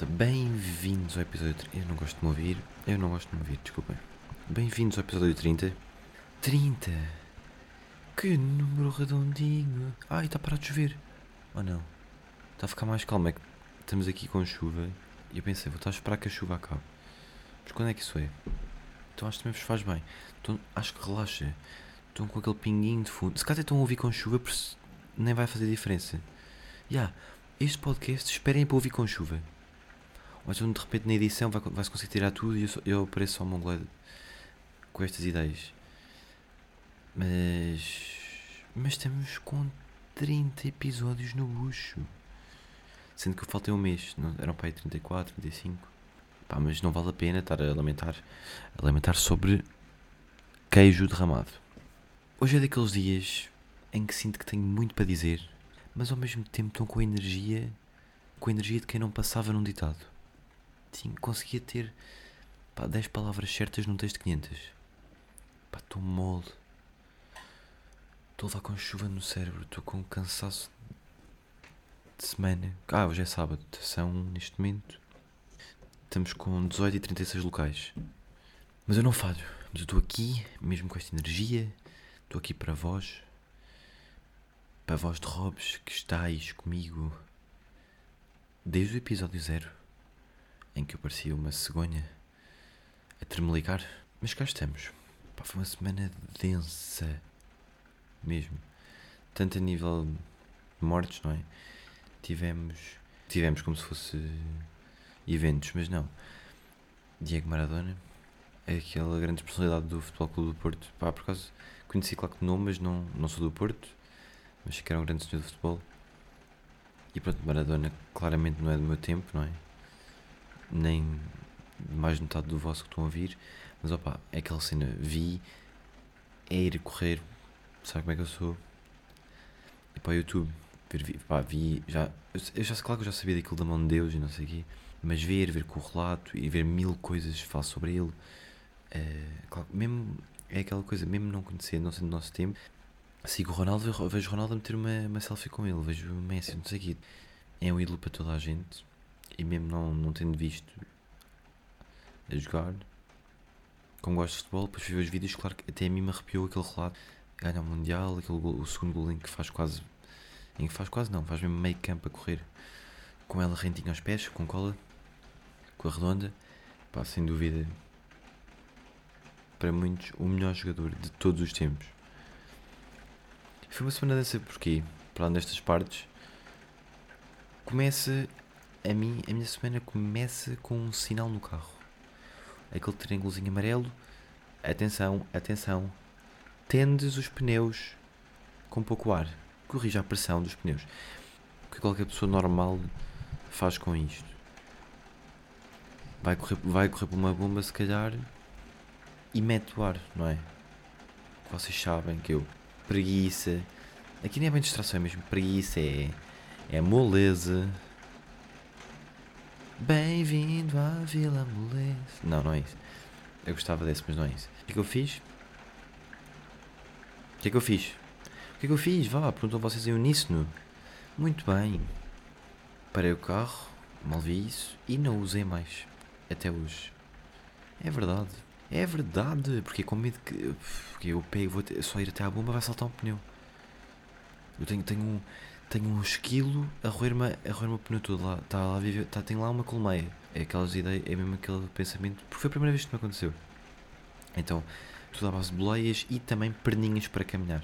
malta, bem-vindos ao episódio 30. Eu não gosto de me ouvir, eu não gosto de me ouvir, desculpem. Bem-vindos ao episódio 30. 30! Que número redondinho! Ai, está a parar de chover! Ou não? Está a ficar mais calmo, é que estamos aqui com chuva e eu pensei, vou estar a esperar que a chuva acabe. Mas quando é que isso é? Então acho que também vos faz bem. Então, acho que relaxa. Estão com aquele pinguinho de fundo. Se calhar estão a ouvir com chuva, nem vai fazer diferença. Já, yeah, este podcast esperem para ouvir com chuva. Ou então de repente na edição vai-se vai conseguir tirar tudo e eu, eu apareço só mongolé com estas ideias. Mas. Mas estamos com 30 episódios no bucho. Sendo que eu faltei um mês. Não, eram para aí 34, 35. Pá, mas não vale a pena estar a lamentar. A lamentar sobre queijo derramado. Hoje é daqueles dias em que sinto que tenho muito para dizer, mas ao mesmo tempo estou com a energia, com a energia de quem não passava num ditado. Conseguia ter pá, 10 palavras certas num texto de 500. Pá, estou mole. Estou lá com chuva no cérebro, estou com cansaço de semana. Ah, hoje é sábado, são neste momento. Estamos com 18 e 36 locais. Mas eu não falho. Mas eu estou aqui, mesmo com esta energia. Estou aqui para vós. Para vós de Robes que estáis comigo desde o episódio zero em que eu parecia uma cegonha a tremelicar. Mas cá estamos. Pá, foi uma semana densa. Mesmo. Tanto a nível de mortes, não é? Tivemos. Tivemos como se fosse eventos, mas não. Diego Maradona aquela grande personalidade do Futebol Clube do Porto. Pá, por acaso conheci claro que nome, mas não, não sou do Porto. Mas que era um grande senhor de futebol. E pronto, Maradona claramente não é do meu tempo, não é? Nem mais metade do vosso que estão a ouvir. Mas opa, é aquela cena, vi, é ir correr, sabe como é que eu sou? E para o YouTube, ver, pá, vi, já, eu já, claro que eu já sabia daquilo da mão de Deus e não sei o quê, mas ver, ver com o relato e ver mil coisas falar sobre ele, é, claro, mesmo, é aquela coisa, mesmo não conhecer, não sendo do nosso tempo, sigo o Ronaldo, vejo o Ronaldo a meter uma, uma selfie com ele, vejo o Messi, não sei o quê, é um ídolo para toda a gente, e mesmo não, não tendo visto a jogar, como gosto de futebol, depois fui ver os vídeos, claro que até a mim me arrepiou aquele relato, ganha o Mundial, aquele gol, o segundo gol em que faz quase, em que faz quase não, faz mesmo meio campo a correr, com ela rentinha aos pés, com cola, com a redonda, pá, sem dúvida, para muitos, o melhor jogador de todos os tempos. Foi uma semana dessa porquê, para além destas partes, começa, a, mim, a minha semana começa com um sinal no carro. Aquele triângulozinho amarelo, atenção, atenção, tendes os pneus com pouco ar, corrija a pressão dos pneus. O que qualquer pessoa normal faz com isto? Vai correr, vai correr por uma bomba, se calhar, e mete o ar, não é? Vocês sabem que eu. Preguiça. Aqui nem é bem distração, é mesmo preguiça, é. É moleza. Bem-vindo à Vila Moleza. Não, não é isso. Eu gostava desse, mas não é isso. O que é que eu fiz? O que é que eu fiz? O que é que eu fiz? Vá, perguntam vocês em uníssono. Muito bem. Parei o carro, mal vi isso e não usei mais. Até hoje. É verdade. É verdade. Porque com medo que. Porque eu pego, vou ter, só ir até à bomba vai saltar um pneu. Eu tenho, tenho um. Tenho um esquilo a roer-me a roer pneu todo lá. Está lá a viver. Tá, tem lá uma colmeia. É aquelas ideias, é mesmo aquele pensamento. Porque foi a primeira vez que me aconteceu. Então, tudo à base de boleias e também perninhas para caminhar.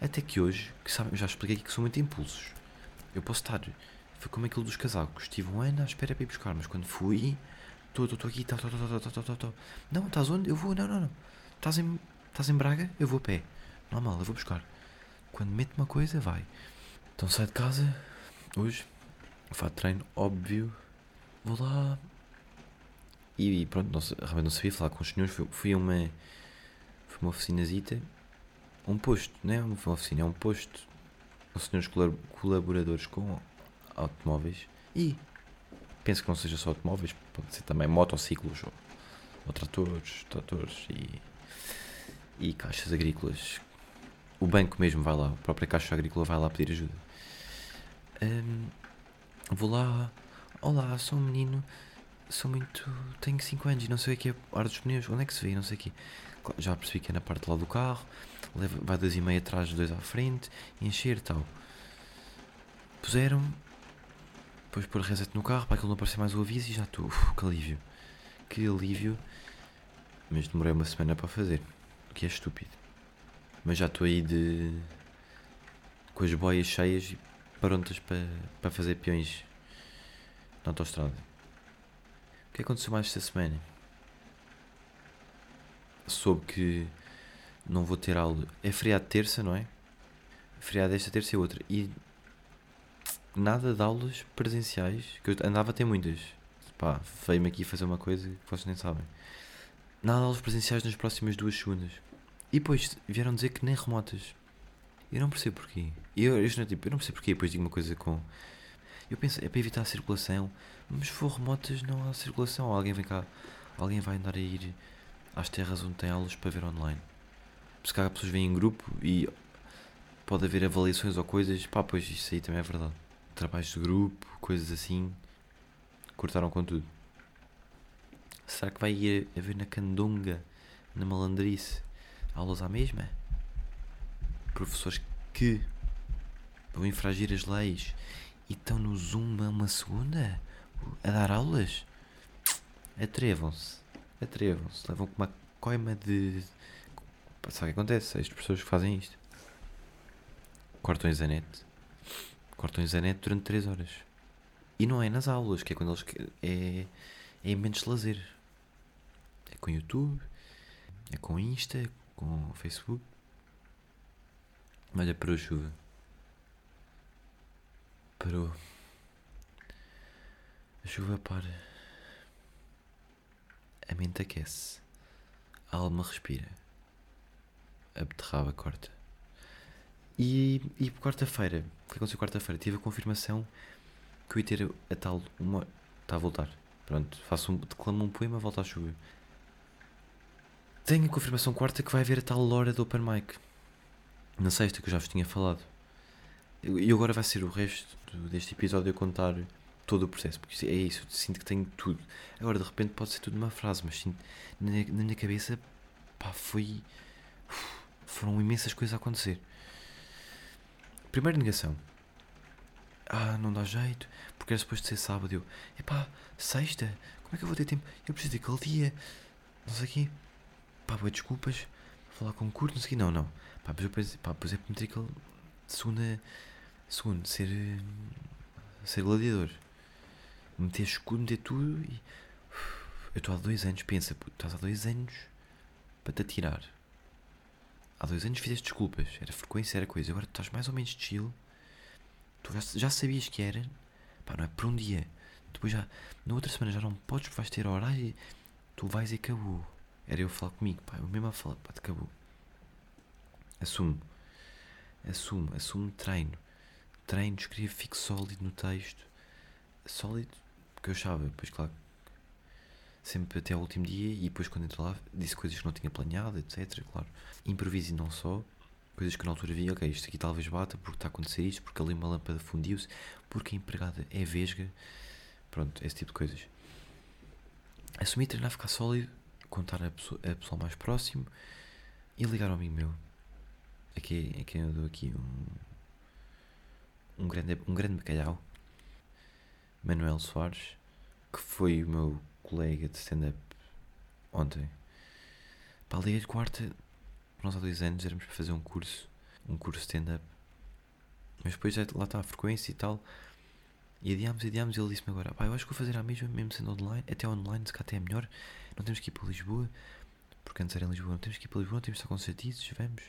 Até que hoje, que sabem, já expliquei aqui que são muito impulsos. Eu posso estar. Foi como aquilo dos casacos. Estive um ano à espera para ir buscar, mas quando fui. Estou, aqui, estou, estou, estou, estou, estou, estou. Não, estás onde? Eu vou, não, não, não. Estás em, estás em Braga? Eu vou a pé. Normal, eu vou buscar. Quando mete uma coisa, vai. Então saio de casa, hoje, faço treino, óbvio. Vou lá. E, e pronto, não, realmente não sabia falar com os senhores. Fui, a uma. Foi uma oficinazita. Um posto, não é uma oficina, é um posto. Com senhores colaboradores com automóveis. E penso que não seja só automóveis, pode ser também motociclos ou, ou tratores, tratores e, e caixas agrícolas. O banco mesmo vai lá, a própria caixa agrícola vai lá pedir ajuda. Um, vou lá, Olá, sou um menino, sou muito. tenho 5 anos e não sei o que é ar dos pneus, onde é que se vê? Não sei o que. Já percebi que é na parte lá do carro, leva, vai dois e meio atrás, dois à frente, encher tal. Puseram, depois pôr reset no carro para aquilo não aparecer mais o aviso e já estou. Que alívio. Que alívio. Mas demorei uma semana para fazer, o que é estúpido. Mas já estou aí de. com as boias cheias e prontas para, para fazer peões na autostrada. O que aconteceu mais esta semana? Soube que não vou ter aula. É feriado terça, não é? Feriado esta terça e outra. E nada de aulas presenciais, que eu andava a ter muitas. Pá, veio-me aqui fazer uma coisa que vocês nem sabem. Nada de aulas presenciais nas próximas duas segundas. E depois vieram dizer que nem remotas. Eu não percebo porquê. Eu, eu, tipo, eu não percebo porquê. Depois digo uma coisa com. Eu penso, é para evitar a circulação. Mas se for remotas, não há circulação. Alguém vem cá. Alguém vai andar a ir às terras onde tem aulas para ver online. Se calhar pessoas vêm em grupo e pode haver avaliações ou coisas. Pá, pois isso aí também é verdade. Trabalhos de grupo, coisas assim. Cortaram com tudo. Será que vai ir haver na candonga, na malandrice, aulas à mesma? Professores que vão infragir as leis e estão no Zoom a uma segunda a dar aulas? Atrevam-se. Atrevam-se. Levam com uma coima de. Sabe o que acontece? As pessoas que fazem isto cortam a net. Cortam a net durante 3 horas. E não é nas aulas, que é quando eles. É, é em momentos de lazer. É com YouTube, é com Insta, com Facebook. Olha, parou a chuva. Parou. A chuva para. A mente aquece. A alma respira. A beterraba corta. E, e quarta-feira, o que aconteceu quarta-feira? Tive a confirmação que eu ia ter a tal uma. Está a voltar. Pronto, faço um, declamo um poema, volta a chover. Tenho a confirmação quarta que vai haver a tal hora do Open Mic. Na sexta, que eu já vos tinha falado. E agora vai ser o resto deste episódio a contar todo o processo, porque é isso, sinto que tenho tudo. Agora, de repente, pode ser tudo uma frase, mas sinto, na, na minha cabeça, pá, foi. Foram imensas coisas a acontecer. Primeira negação. Ah, não dá jeito, porque era suposto ser sábado. Eu, epá, sexta, como é que eu vou ter tempo? Eu preciso daquele dia, não sei o quê. Pá, boa, desculpas, falar com curto, não sei. Não, não. Pá, pois eu pensei, pá, pois é meter aquele. Segunda. Segundo, ser. Ser gladiador. Meter escudo, meter tudo e. Eu estou há dois anos, pensa, puto, estás há dois anos para te atirar. Há dois anos fizeste desculpas, era frequência, era coisa. Agora tu estás mais ou menos chill. Tu já, já sabias que era. Pá, não é por um dia. Depois já. Na outra semana já não podes, vais ter horário. Tu vais e acabou. Era eu falar comigo, pá. Eu mesmo a falar, pá, acabou. Assumo. Assumo, assumo treino. Treino, escrevo, fico sólido no texto. Sólido, porque eu achava, depois, claro. Sempre até ao último dia e depois, quando entro lá, disse coisas que não tinha planeado, etc. Claro. Improviso e não só. Coisas que na altura vi, ok, isto aqui talvez bata porque está a acontecer isto, porque ali uma lâmpada fundiu-se, porque a empregada é vesga. Pronto, esse tipo de coisas. Assumi treinar, ficar sólido, contar a pessoa, a pessoa mais próximo e ligar ao amigo meu. Aqui, aqui eu dou aqui um, um grande, um grande bacalhau, Manuel Soares, que foi o meu colega de stand-up ontem. Para a Liga de Quarta, nós há dois anos éramos para fazer um curso, um curso stand-up. Mas depois já, lá está a frequência e tal. E adiámos, adiámos e ele disse-me agora, pá, eu acho que vou fazer a mesma, mesmo sendo online, até online, se cá até é melhor. Não temos que ir para Lisboa, porque antes era em Lisboa, não temos que ir para Lisboa, não temos estar concertices, vamos.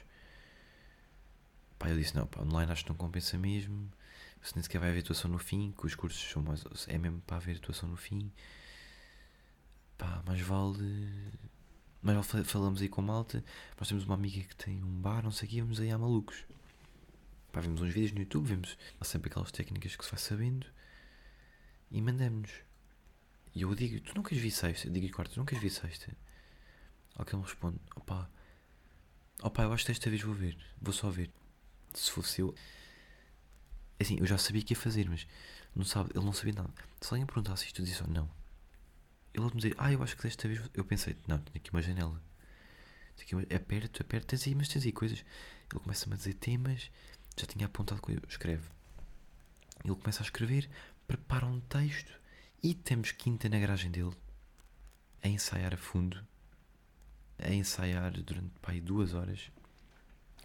Pá, eu disse, não, pá, online acho que não compensa mesmo. Se nem sequer vai haver atuação no fim, que os cursos são mais. É mesmo para haver atuação no fim. Pá, mais vale. Mais vale falamos aí com malta. Nós temos uma amiga que tem um bar, não sei o vamos aí a malucos. Pá, vemos uns vídeos no YouTube, há sempre aquelas técnicas que se vai sabendo e mandamos-nos. E eu digo, tu nunca vi sexta? Eu digo-lhe quarta, tu nunca vi sexta? Alguém me responde, opá, opá, eu acho que desta vez vou ver, vou só ver. Se fosse eu. é Assim, eu já sabia que ia fazer, mas não sabe, ele não sabia nada. Se alguém perguntasse isto, eu disse, oh, não. Ele me dizer, ah, eu acho que desta vez. Eu pensei, não, tenho aqui uma janela. Tenho aqui uma, aperto, aperto, tens aí, mas tens aí coisas. Ele começa-me a dizer temas, já tinha apontado coisa, escreve. Ele começa a escrever, prepara um texto e temos quinta na garagem dele a ensaiar a fundo, a ensaiar durante pai, duas horas,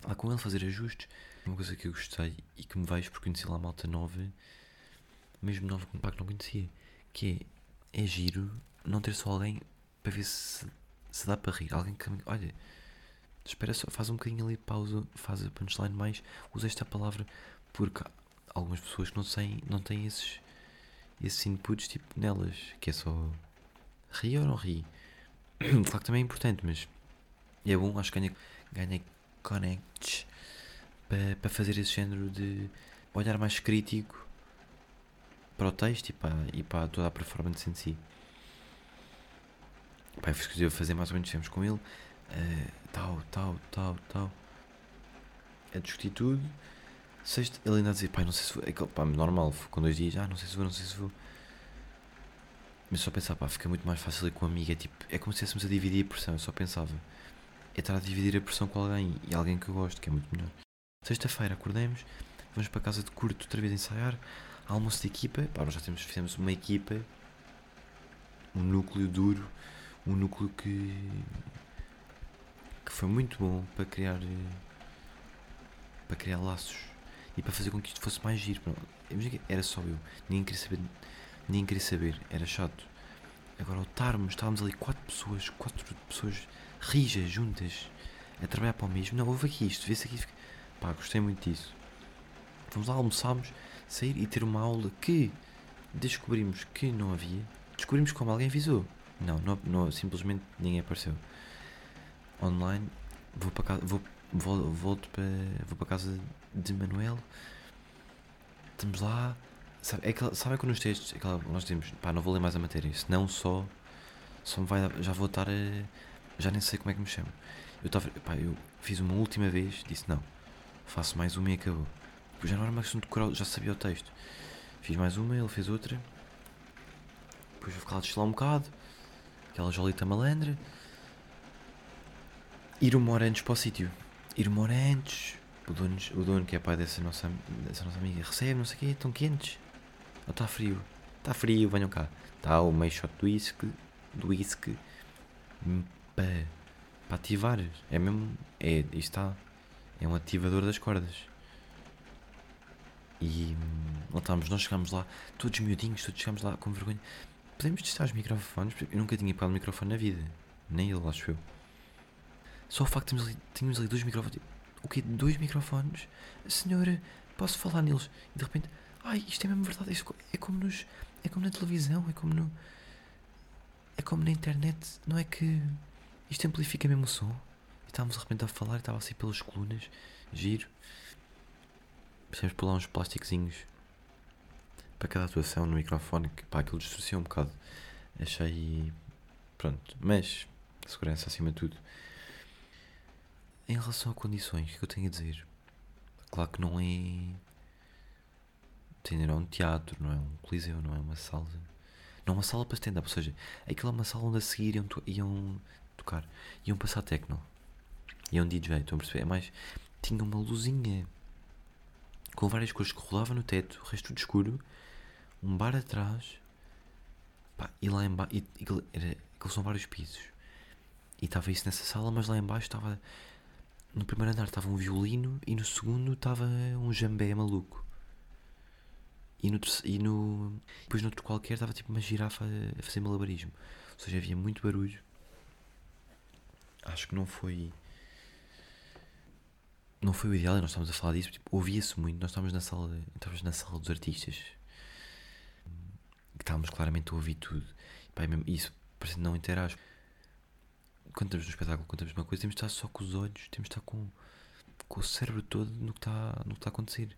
lá com ele fazer ajustes. Uma coisa que eu gostei e que me vejo por conhecer lá malta nova, mesmo nova que não conhecia, que é, é giro não ter só alguém para ver se, se dá para rir. Alguém que, olha, espera só, faz um bocadinho ali pausa, faz a punchline mais, usa esta palavra, porque algumas pessoas não têm, não têm esses, esses inputs tipo nelas, que é só ri ou não ri. claro que também é importante, mas é bom, acho que ganha, ganha connects para, fazer esse género de olhar mais crítico para o texto e para, e para toda a performance em si. Pá, eu fiz fazer mais ou menos, estivemos com ele, uh, tal, tal, tal, tal, a discutir tudo. Sexto, ele ainda a dizer, pai, não sei se vou. É que, pá, normal, com dois dias, ah, não sei se vou, não sei se vou. Mas só pensar, pá, fica muito mais fácil ir com a amiga. É, tipo, é como se estivéssemos a dividir a pressão. Eu só pensava, é estar a dividir a pressão com alguém e alguém que eu gosto, que é muito melhor. Sexta-feira acordamos, vamos para casa de curto outra vez ensaiar, almoço de equipa. Pá, nós já temos, fizemos uma equipa, um núcleo duro, um núcleo que, que foi muito bom para criar, para criar laços e para fazer com que isto fosse mais giro. Era só eu, ninguém queria saber, ninguém queria saber, era chato. Agora, ao estarmos, estávamos ali quatro pessoas, quatro pessoas rijas, juntas, a trabalhar para o mesmo. Não, houve aqui isto, vê-se aqui. Pá, gostei muito disso. Vamos lá, almoçámos, sair e ter uma aula que descobrimos que não havia. Descobrimos como alguém avisou. Não, não, não simplesmente ninguém apareceu. Online, vou para casa, vou, volto para, vou para casa de Manuel. Estamos lá. Sabe, é que, sabe quando nos textos aquela, nós temos, pá, não vou ler mais a matéria, senão só, só vai, já vou estar a, já nem sei como é que me chamo. Eu estava, pá, eu fiz uma última vez, disse não, faço mais uma e acabou. Já não era uma questão de decorar, já sabia o texto. Fiz mais uma, ele fez outra. Depois vou ficar lá um bocado. Aquela jolita malandra. Ir uma hora antes para o sítio. Ir uma hora antes. O dono, o dono que é pai dessa nossa, dessa nossa amiga recebe, não sei o quê, estão quentes. Ou está frio? Está frio, venham cá. Está o meio shot do whisky. Do whisky. Para, para ativar. É mesmo. É, isto está. É um ativador das cordas. E lá estávamos, nós chegámos lá, todos miudinhos, todos chegámos lá com vergonha. Podemos testar os microfones? Eu nunca tinha pegado um microfone na vida. Nem ele, acho eu. Só o facto de tínhamos ali dois microfones. O quê? Dois microfones? Senhora, posso falar neles? E de repente, ai, isto é mesmo verdade. Isto é como nos. É como na televisão, é como no. É como na internet. Não é que. Isto amplifica mesmo o som. E estávamos de repente a falar e estava assim pelas colunas. Giro. Precisamos pôr lá uns plásticozinhos para cada atuação no microfone, que pá, aquilo distorcia um bocado. Achei. Pronto, mas segurança acima de tudo. Em relação a condições, o que eu tenho a dizer? Claro que não é. Entenderam? É um teatro, não é um coliseu, não é uma sala. Não é uma sala para stand-up, ou seja, aquilo é uma sala onde a seguir iam, to iam tocar, iam passar techno, iam DJ, estão a perceber? É mais. Tinha uma luzinha com várias cores que rolava no teto, o resto tudo escuro, um bar atrás, pá, e lá embaixo, aqueles são vários pisos, e estava isso nessa sala, mas lá embaixo estava, no primeiro andar estava um violino, e no segundo estava um jambé maluco. E no, e no depois no outro qualquer estava tipo uma girafa a fazer malabarismo. Ou seja, havia muito barulho. Acho que não foi não foi o ideal, nós estávamos a falar disso, tipo, ouvia-se muito, nós estávamos na sala, estávamos na sala dos artistas, que estávamos claramente a ouvir tudo. E, pá, isso parece não interage. Quando estamos no espetáculo, quando estamos uma coisa, temos de estar só com os olhos, temos de estar com, com o cérebro todo no que está, no que está a acontecer.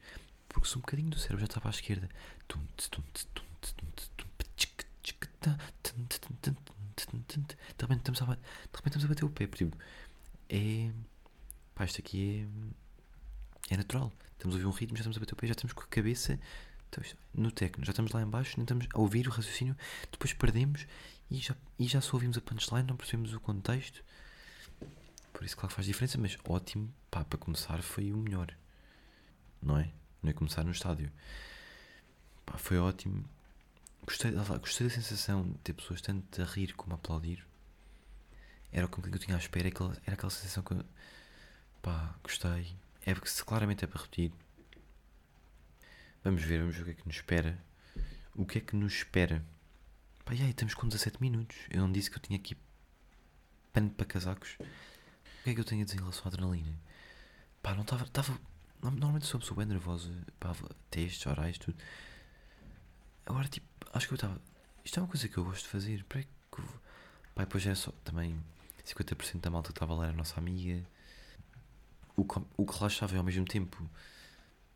Porque se um bocadinho do cérebro já está para a esquerda, de repente estamos a, de repente estamos a bater o pé, tipo, é. Pá, isto aqui É natural. Estamos a ouvir um ritmo, já estamos a bater o pé, já estamos com a cabeça no técnico, já estamos lá embaixo, não estamos a ouvir o raciocínio, depois perdemos e já, e já só ouvimos a punchline, não percebemos o contexto. Por isso, claro que faz diferença, mas ótimo, pá, para começar foi o melhor, não é? Não é começar no estádio, pá, foi ótimo. Gostei, gostei da sensação de ter pessoas tanto a rir como a aplaudir. Era o que eu tinha à espera, era aquela sensação que eu, pá, gostei. É porque claramente é para repetir. Vamos ver, vamos ver o que é que nos espera. O que é que nos espera? Pá, e aí, estamos com 17 minutos. Eu não disse que eu tinha aqui pano para casacos. O que é que eu tenho a dizer em relação à adrenalina? Pá, não estava. Tava, normalmente sou uma pessoa bem nervosa. Pá, testes, orais, tudo. Agora, tipo, acho que eu estava. Isto é uma coisa que eu gosto de fazer. Para que. Pá, depois era só. Também 50% da malta que estava lá era a nossa amiga. O que, o que relaxava ao mesmo tempo.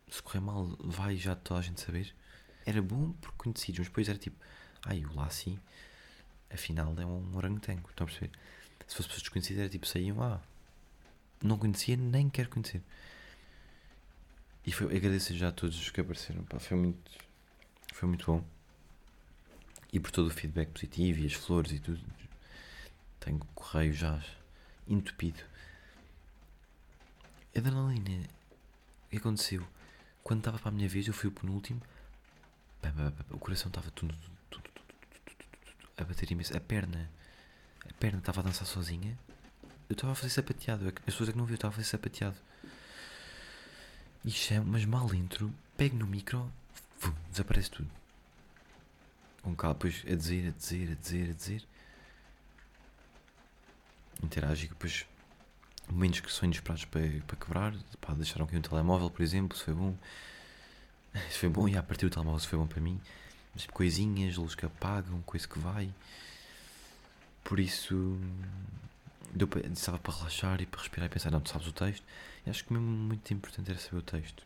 Se correr mal, vai já toda a gente saber. Era bom por conhecidos, mas depois era tipo. Ai, o Lassi, afinal é um orangotango. Estão a perceber? Se fosse pessoas desconhecidas, era tipo, saíam, ah, não conhecia, nem quero conhecer. E foi, agradeço já a todos os que apareceram, pá, foi muito, foi muito bom. E por todo o feedback positivo e as flores e tudo. Tenho o correio já entupido. Adrenalina, o que aconteceu? Quando estava para a minha vez, eu fui o penúltimo. O coração estava tudo, tudo, a bater imenso. A perna, a perna estava a dançar sozinha. Eu estava a fazer sapateado. As pessoas é que não viu, eu estava a fazer sapateado. E chamo, mas mal entro, pego no micro, vum, desaparece tudo. Um cá depois a dizer, a dizer, a dizer, a dizer. Interage e depois momentos que são inesperados para, para quebrar. Pá, deixaram aqui um telemóvel, por exemplo, se foi bom. Se foi bom, e a partir do telemóvel se foi bom para mim. Tipo, coisinhas, luz que apagam, coisa que vai. Por isso, deu para, estava para relaxar e para respirar e pensar, não, tu sabes o texto. E acho que mesmo muito importante era saber o texto.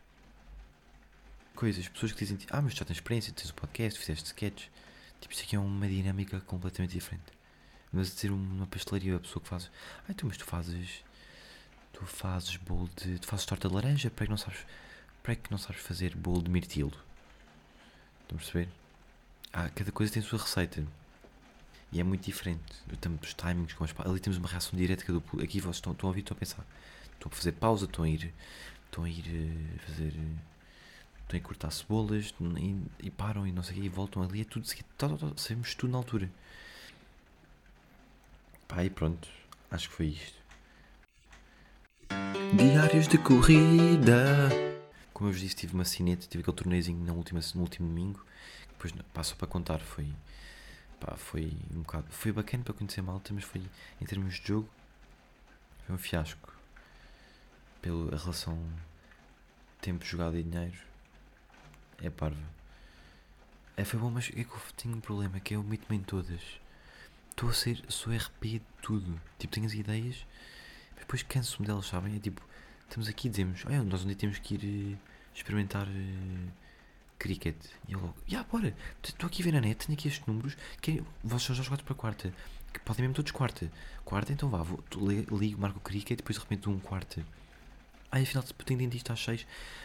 Coisas, pessoas que dizem, ah, mas tu já tens experiência, tens o podcast, fizeste sketch. Tipo, isso aqui é uma dinâmica completamente diferente. Mas dizer uma pastelaria, a pessoa que faz, ah, então, mas tu fazes, tu fazes bolo de, tu fazes torta de laranja, para que não sabes, para que não sabes fazer bolo de mirtilo? Estão a perceber? Ah, cada coisa tem a sua receita. E é muito diferente. Os timings com as Ali temos uma reação direta do Aqui vocês estão, estão a ouvir, estão a pensar. Estão a fazer pausa, estão a ir. Estão a ir uh, fazer. Uh, estão a ir cortar cebolas e, e, param e não sei o quê e voltam ali. É tudo seguido. Tá, tá, tá, sabemos tudo na altura. Pá, e pronto. Acho que foi isto. Diários de corrida. Como eu vos disse, tive uma cineta, tive aquele torneizinho na última, no último domingo depois passou para contar, foi pá, foi um bocado, foi bacana para conhecer malta, mas foi em termos de jogo foi um fiasco pela relação tempo jogado e dinheiro é parva é, foi bom, mas é que eu tenho um problema que é eu omito-me em todas. Estou a ser, sou RP de tudo. Tipo, tenho as ideias mas depois canso-me delas, sabem? É tipo, estamos aqui e dizemos, olha, nós onde temos que ir uh, experimentar uh, cricket. E eu logo, yeah, bora, estou aqui a ver na net, tenho aqui estes números, que vocês já jogados para quarta, que podem mesmo todos quarta. Quarta, então vá, vou, ligo, marco o cricket, depois de repente um quarta. Ai, afinal, tenho dentista às 6,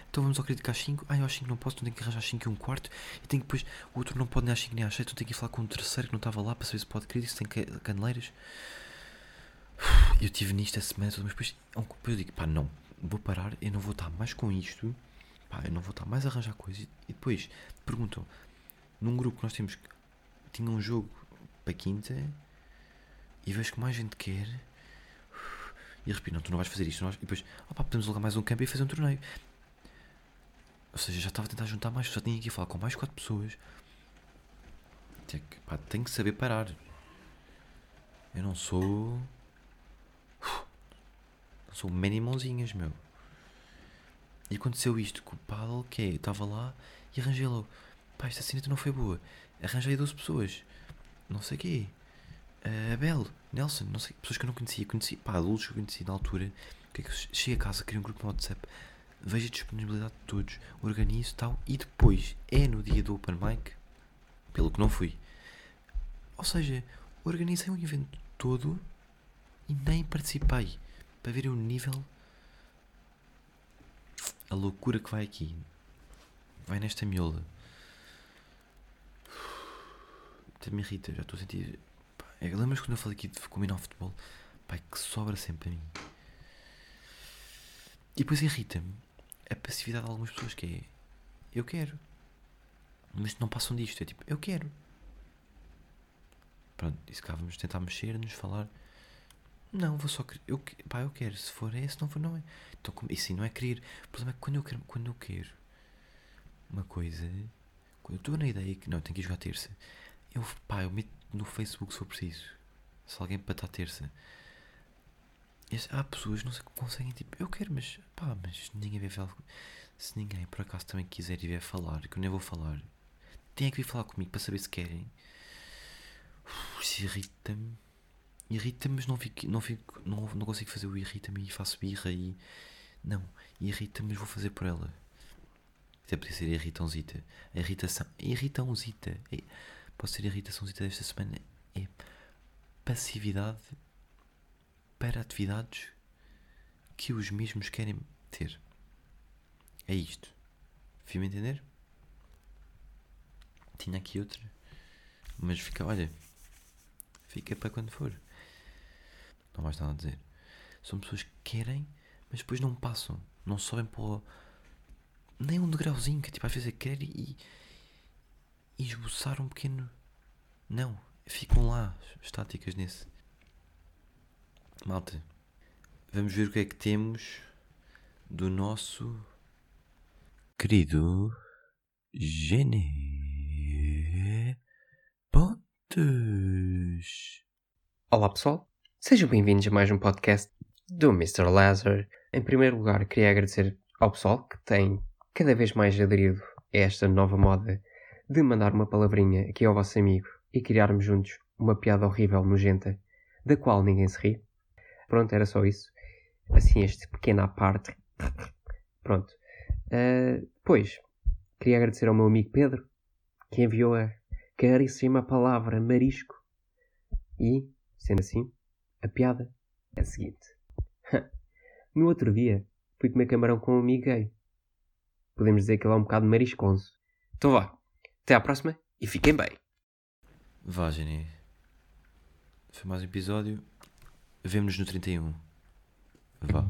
então vamos ao cricket às 5. Ai, às 5 não posso, então tenho que arranjar às 5 e um quarto. E tenho depois, o outro não pode nem às 5 nem às 6, então tenho que ir falar com o terceiro que não estava lá para saber se pode cricket, se tem caneleiras. Eu tive nisto essa semana, mas depois, depois eu digo, pá, não, vou parar, eu não vou estar mais com isto pá, eu não vou estar mais a arranjar coisas. E depois perguntam, num grupo que nós temos, tinha um jogo para quinta e vejo que mais gente quer. E respiro, não, tu não vais fazer isto. Nós, e depois, opá, podemos alugar mais um campo e fazer um torneio. Ou seja, já estava a tentar juntar mais, só tinha que falar com mais quatro pessoas. Tinha que, pá, tenho que saber parar. Eu não sou. Não sou many mãozinhas, meu. E aconteceu isto com o paddle, que é, eu estava lá e arranjei logo. Pá, esta cineta não foi boa. Arranjei 12 pessoas. Não sei quê. Uh, Abel, Nelson, não sei, pessoas que eu não conhecia. Conheci, pá, adultos que eu conheci na altura. Que é que a casa, crio um grupo no WhatsApp, vejo a disponibilidade de todos, organizo tal, e depois é no dia do Open Mic, pelo que não fui. Ou seja, organizei um evento todo e nem participei para ver o nível a loucura que vai aqui. Vai nesta miola. Até me irrita, já estou a sentir. É, lembras quando eu falei aqui de combinar futebol? Pá, é que sobra sempre a mim. E depois irrita-me a passividade de algumas pessoas que é. Eu quero. Mas não passam disto. É tipo, eu quero. Pronto, disse cá vamos tentar mexer-nos, falar. Não, vou só querer. Eu, pá, eu quero. Se for é, se não for, não é. Então, como, isso não é querer. O problema é que quando eu quero, quando eu quero uma coisa, quando eu estou na ideia que não, tenho que ir jogar terça, eu, pá, eu meto no Facebook se for preciso. Se alguém para estar terça. há pessoas não sei que conseguem, tipo, eu quero, mas pá, mas ninguém vai falar. Se ninguém por acaso também quiser e vier falar, que eu nem vou falar, tem é que vir falar comigo para saber se querem. Isso irrita-me. Irrita-me, mas não, fico, não, fico, não, não consigo fazer o irrita-me e faço birra e. Não, irrita-me, mas vou fazer por ela. Até podia ser irritãozita. Irritação. Irritãozita. É, pode ser irritaçãozita desta semana. É passividade para atividades que os mesmos querem ter. É isto. Fui-me entender? Tinha aqui outra. Mas fica, olha. Fica para quando for. Não mais nada a dizer. São pessoas que querem, mas depois não passam. Não sobem para nem um degrauzinho. Que tipo, às vezes é querer e, e esboçar um pequeno. Não. Ficam lá, estáticas nesse. Malta. Vamos ver o que é que temos do nosso querido Gene Pontes. Olá pessoal, sejam bem-vindos a mais um podcast do Mr. Lazar. Em primeiro lugar, queria agradecer ao pessoal que tem cada vez mais aderido a esta nova moda de mandar uma palavrinha aqui ao vosso amigo e criarmos juntos uma piada horrível, nojenta, da qual ninguém se ri. Pronto, era só isso. Assim, este pequeno à parte. Pronto. Uh, queria agradecer ao meu amigo Pedro, que enviou a caríssima palavra marisco. E, sendo assim, a piada é a seguinte. no outro dia, fui comer camarão com um amigo gay. Podemos dizer que ele é um bocado mariscoso. Então vá, até à próxima e fiquem bem. Vá, Jenny. Foi mais um episódio. Vemo-nos no 31. Vá.